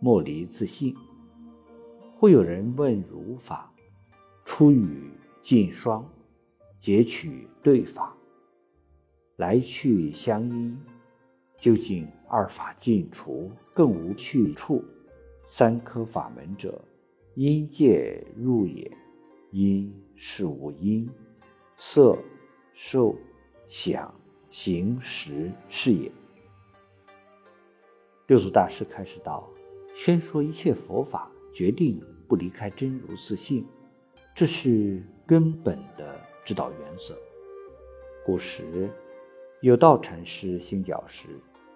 莫离自性。会有人问如法，出语尽双，截取对法，来去相依，究竟二法尽除，更无去处。三科法门者，因界入也。因是无因，色、受、想、行、识是也。六祖大师开始道。宣说一切佛法，决定不离开真如自性，这是根本的指导原则。古时有道禅师行脚时，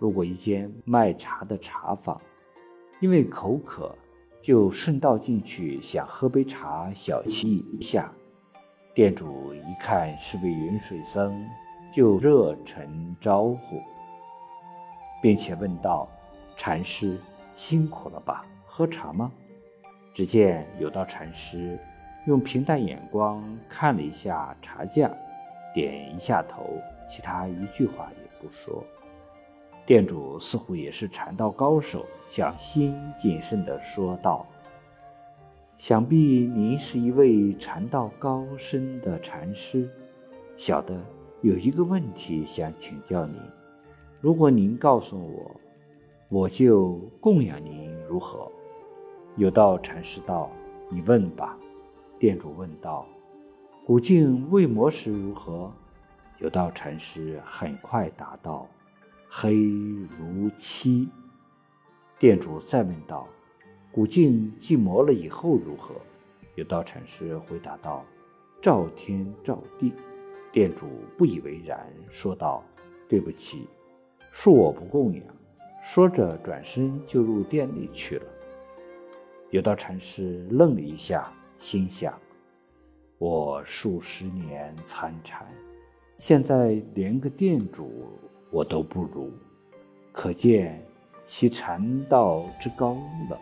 路过一间卖茶的茶坊，因为口渴，就顺道进去想喝杯茶小憩一下。店主一看是位云水僧，就热忱招呼，并且问道：“禅师。”辛苦了吧？喝茶吗？只见有道禅师用平淡眼光看了一下茶架，点一下头，其他一句话也不说。店主似乎也是禅道高手，小心谨慎地说道：“想必您是一位禅道高深的禅师，小的有一个问题想请教您。如果您告诉我。”我就供养您如何？有道禅师道：“你问吧。”店主问道：“古镜未磨时如何？”有道禅师很快答道：“黑如漆。”店主再问道：“古镜既磨了以后如何？”有道禅师回答道：“照天照地。”店主不以为然，说道：“对不起，恕我不供养。”说着，转身就入店里去了。有道禅师愣了一下，心想：“我数十年参禅，现在连个店主我都不如，可见其禅道之高了。”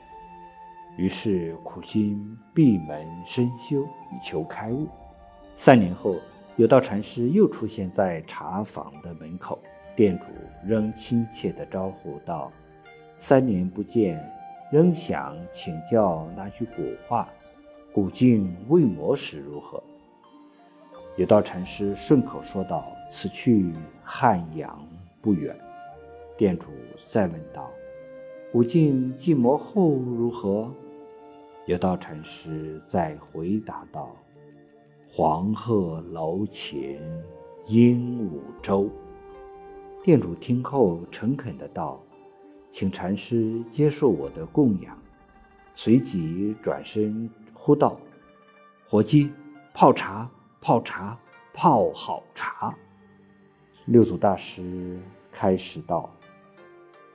于是苦心闭门深修，以求开悟。三年后，有道禅师又出现在茶坊的门口。店主仍亲切地招呼道：“三年不见，仍想请教那句古话：‘古镜未磨时如何？’”有道禅师顺口说道：“此去汉阳不远。”店主再问道：“古镜既磨后如何？”有道禅师再回答道：“黄鹤楼前鹦鹉洲。”店主听后诚恳的道：“请禅师接受我的供养。”随即转身呼道：“伙计，泡茶，泡茶，泡好茶。”六祖大师开始道：“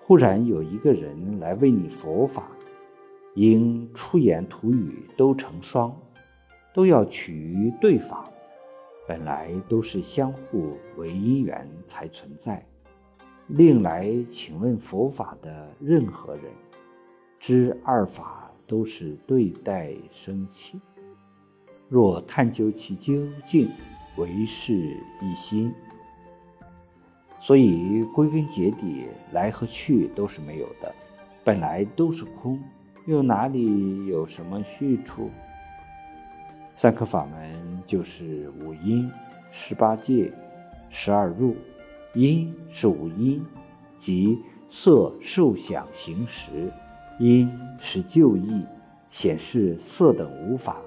忽然有一个人来为你佛法，因出言吐语都成双，都要取于对法，本来都是相互为因缘才存在。”另来请问佛法的任何人，知二法都是对待生起。若探究其究竟，为是一心。所以归根结底，来和去都是没有的，本来都是空，又哪里有什么去处？三科法门就是五音、十八界、十二入。因是五因，即色、受、想、行、识；因是就义，显示色等无法，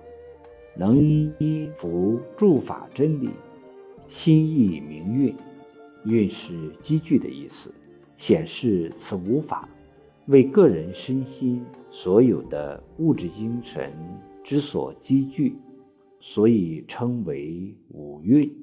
能依依服诸法真理，心意明运。运是积聚的意思，显示此无法为个人身心所有的物质精神之所积聚，所以称为五蕴。